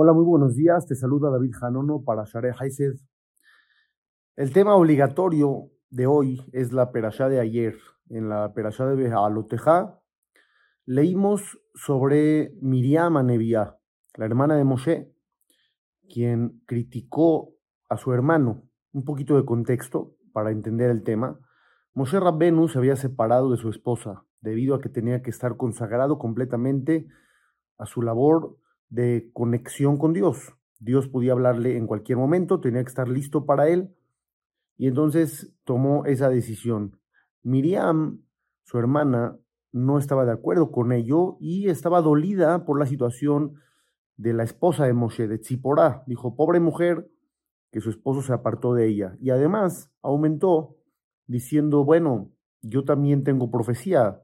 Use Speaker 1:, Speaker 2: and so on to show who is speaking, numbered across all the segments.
Speaker 1: Hola, muy buenos días. Te saluda David Janono para Share Haised. El tema obligatorio de hoy es la perashá de ayer. En la perashá de Behaloteja leímos sobre Miriam Anevia, la hermana de Moshe, quien criticó a su hermano. Un poquito de contexto para entender el tema. Moshe Rabbenu se había separado de su esposa debido a que tenía que estar consagrado completamente a su labor de conexión con Dios. Dios podía hablarle en cualquier momento, tenía que estar listo para él. Y entonces tomó esa decisión. Miriam, su hermana, no estaba de acuerdo con ello y estaba dolida por la situación de la esposa de Moshe, de Tziporá. Dijo, pobre mujer, que su esposo se apartó de ella. Y además aumentó diciendo, bueno, yo también tengo profecía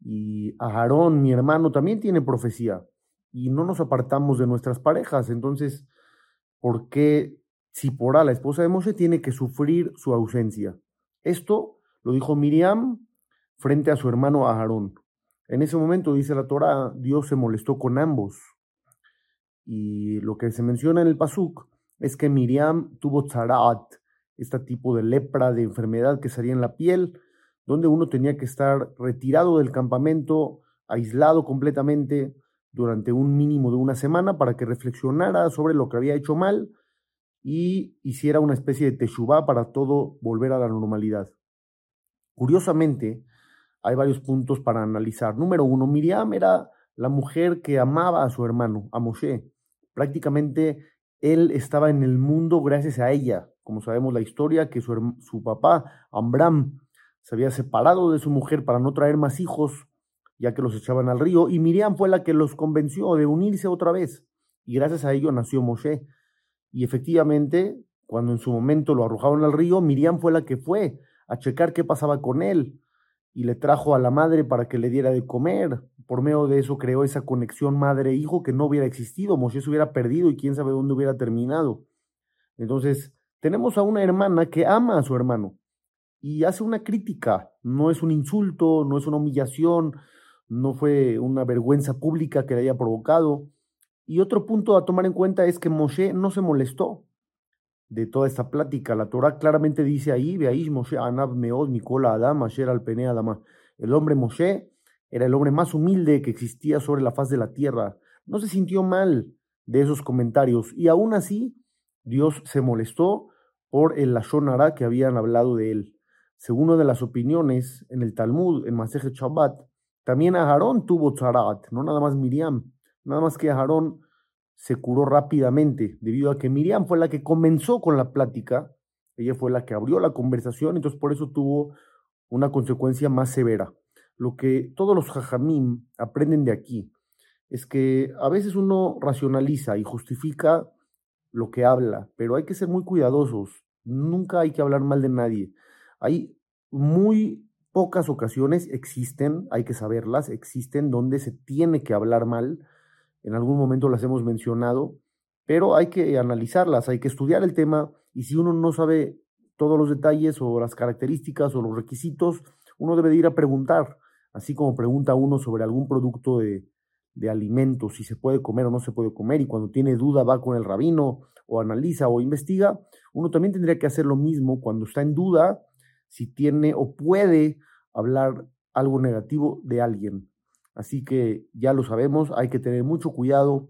Speaker 1: y Aarón, mi hermano, también tiene profecía y no nos apartamos de nuestras parejas. Entonces, ¿por qué Zipporá, la esposa de Moshe, tiene que sufrir su ausencia? Esto lo dijo Miriam frente a su hermano Aarón. En ese momento, dice la Torah, Dios se molestó con ambos. Y lo que se menciona en el Pasuk es que Miriam tuvo tzaraat, este tipo de lepra, de enfermedad que salía en la piel, donde uno tenía que estar retirado del campamento, aislado completamente, durante un mínimo de una semana para que reflexionara sobre lo que había hecho mal y hiciera una especie de teshuvah para todo volver a la normalidad. Curiosamente, hay varios puntos para analizar. Número uno, Miriam era la mujer que amaba a su hermano, a Moshe. Prácticamente él estaba en el mundo gracias a ella. Como sabemos la historia, que su, su papá, Ambram, se había separado de su mujer para no traer más hijos ya que los echaban al río, y Miriam fue la que los convenció de unirse otra vez, y gracias a ello nació Moshe. Y efectivamente, cuando en su momento lo arrojaron al río, Miriam fue la que fue a checar qué pasaba con él, y le trajo a la madre para que le diera de comer. Por medio de eso creó esa conexión madre-hijo que no hubiera existido, Moshe se hubiera perdido y quién sabe dónde hubiera terminado. Entonces, tenemos a una hermana que ama a su hermano y hace una crítica, no es un insulto, no es una humillación, no fue una vergüenza pública que le haya provocado. Y otro punto a tomar en cuenta es que Moshe no se molestó de toda esta plática. La Torah claramente dice ahí, veáis Moshe Anab Meod Mikola Adam Asher Alpene Adama. El hombre Moshe era el hombre más humilde que existía sobre la faz de la tierra. No se sintió mal de esos comentarios y aún así Dios se molestó por el Lashon que habían hablado de él. Según una de las opiniones en el Talmud, en Masejet Shabbat, también Aarón tuvo tzarat, no nada más Miriam. Nada más que Aarón se curó rápidamente, debido a que Miriam fue la que comenzó con la plática, ella fue la que abrió la conversación, entonces por eso tuvo una consecuencia más severa. Lo que todos los jajamim aprenden de aquí es que a veces uno racionaliza y justifica lo que habla, pero hay que ser muy cuidadosos. Nunca hay que hablar mal de nadie. Hay muy pocas ocasiones existen, hay que saberlas, existen donde se tiene que hablar mal. En algún momento las hemos mencionado, pero hay que analizarlas, hay que estudiar el tema y si uno no sabe todos los detalles o las características o los requisitos, uno debe de ir a preguntar, así como pregunta uno sobre algún producto de, de alimentos, si se puede comer o no se puede comer, y cuando tiene duda va con el rabino o analiza o investiga, uno también tendría que hacer lo mismo cuando está en duda si tiene o puede hablar algo negativo de alguien. Así que ya lo sabemos, hay que tener mucho cuidado.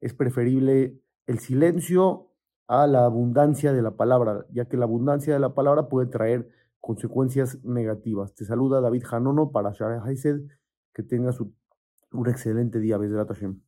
Speaker 1: Es preferible el silencio a la abundancia de la palabra, ya que la abundancia de la palabra puede traer consecuencias negativas. Te saluda David Janono para Shara Haised. Que tengas un excelente día, Besrat Hashem.